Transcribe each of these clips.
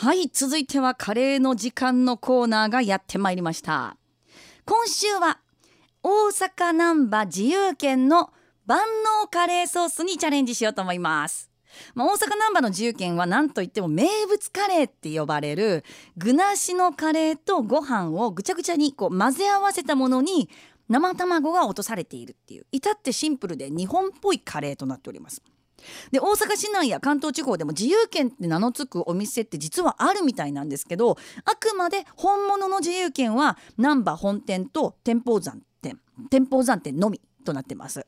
はい続いてはカレーの時間のコーナーがやってまいりました。今週は大阪難波自由軒の万能カレーソースにチャレンジしようと思います。まあ、大阪難波の自由軒は何といっても名物カレーって呼ばれる具なしのカレーとご飯をぐちゃぐちゃにこう混ぜ合わせたものに生卵が落とされているっていう至ってシンプルで日本っぽいカレーとなっております。で大阪市内や関東地方でも自由軒って名の付くお店って実はあるみたいなんですけどあくまで本物の自由軒は難波本店と天保山店天保山店のみとなってます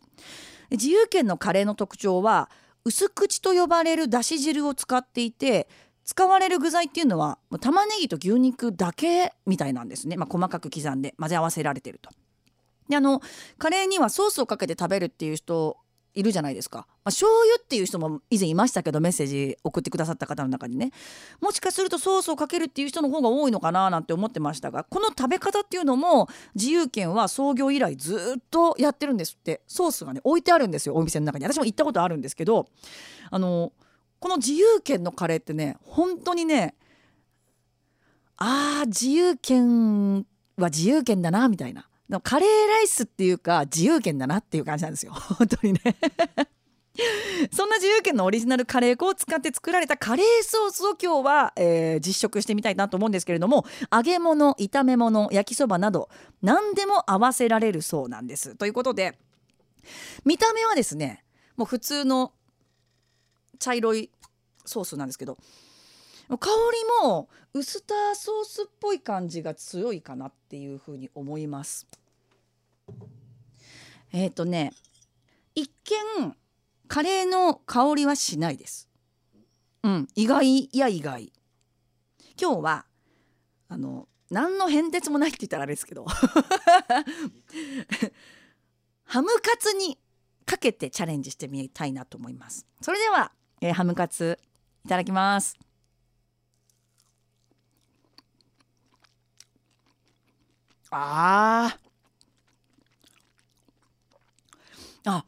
自由軒のカレーの特徴は薄口と呼ばれるだし汁を使っていて使われる具材っていうのは玉ねぎと牛肉だけみたいなんですね、まあ、細かく刻んで混ぜ合わせられてると。であのカレーにはソースをかけて食べるっていう人いるじゃないですか、まあ、醤油っていう人も以前いましたけどメッセージ送ってくださった方の中にね。もしかするとソースをかけるっていう人の方が多いのかななんて思ってましたがこの食べ方っていうのも自由軒は創業以来ずっとやってるんですって。ソースがね置いてあるんですよお店の中に。私も行ったことあるんですけどあのこの自由軒のカレーってね本当にねあー自由軒は自由軒だなみたいな。カレーライスっていうか自由軒だなっていう感じなんですよ 本当にね そんな自由軒のオリジナルカレー粉を使って作られたカレーソースを今日は、えー、実食してみたいなと思うんですけれども揚げ物炒め物焼きそばなど何でも合わせられるそうなんです。ということで見た目はですねもう普通の茶色いソースなんですけど香りもウスターソースっぽい感じが強いかなっていうふうに思います。えっ、ー、とね一見カレーの香りはしないです。うん、意外や意外。今日はあの何の変哲もないって言ったらあれですけど ハムカツにかけてチャレンジしてみたいなと思います。それでは、えー、ハムカツいただきます。あああ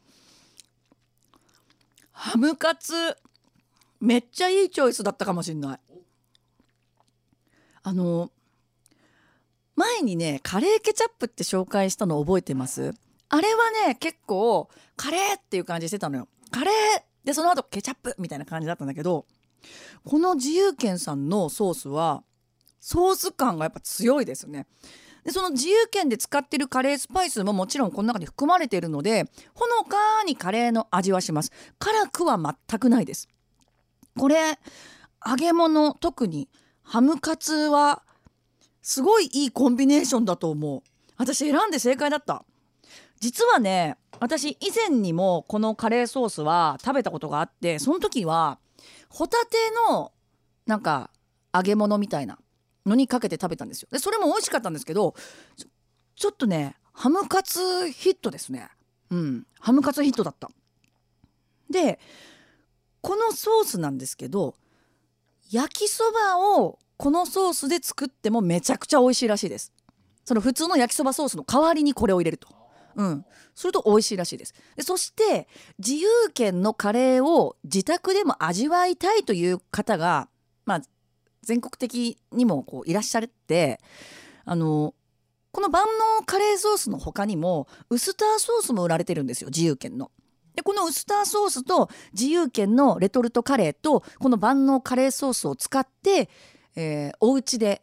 ハムカツめっちゃいいチョイスだったかもしんない。あの前にねカレーケチャップって紹介したの覚えてます？あれはね結構カレーっていう感じしてたのよ。カレーでその後ケチャップみたいな感じだったんだけどこの自由軒さんのソースはソース感がやっぱ強いですね。でその自由軒で使ってるカレースパイスももちろんこの中に含まれているのでほのかにカレーの味はします。辛くは全くないです。これ揚げ物特にハムカツはすごいいいコンビネーションだと思う。私選んで正解だった。実はね私以前にもこのカレーソースは食べたことがあってその時はホタテのなんか揚げ物みたいなのにかけて食べたんですよ。でそれも美味しかったんですけどちょっとねハムカツヒットですね。うん。ハムカツヒットだった。でこのソースなんですけど焼きそばをこのソースで作ってもめちゃくちゃ美味しいらしいです。その普通の焼きそばソースの代わりにこれを入れると。うん。すると美味しいらしいです。でそして自由軒のカレーを自宅でも味わいたいという方がまあ全国的にもこういらっしゃってあのこの万能カレーソースの他にもウスターソースも売られてるんですよ自由軒の。でこのウスターソースと自由軒のレトルトカレーとこの万能カレーソースを使って、えー、お家で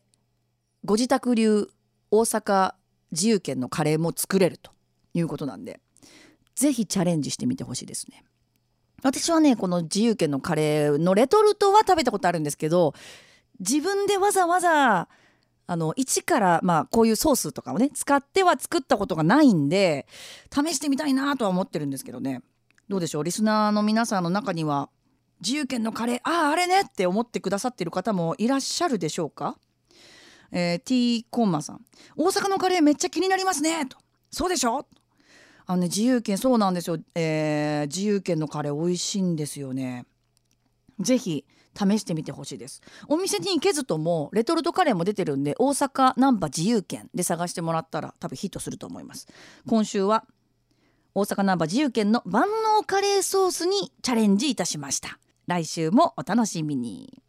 ご自宅流大阪自由軒のカレーも作れるということなんで是非チャレンジしてみてほしいですね。私はねこの自由軒のカレーのレトルトは食べたことあるんですけど自分でわざわざあの一からまあこういうソースとかをね使っては作ったことがないんで試してみたいなとは思ってるんですけどね。どうでしょう？リスナーの皆さんの中には自由軒のカレーあああれねって思ってくださってる方もいらっしゃるでしょうか？えー、T コンマさん。大阪のカレーめっちゃ気になりますねと。そうでしょ？あのね自由軒そうなんですよ、えー、自由軒のカレー美味しいんですよね。ぜひ試してみてほしいです。お店に行けずともレトルトカレーも出てるんで大阪難波自由券で探してもらったら多分ヒットすると思います。今週は大阪難波自由券の万能カレーソースにチャレンジいたしました。来週もお楽しみに。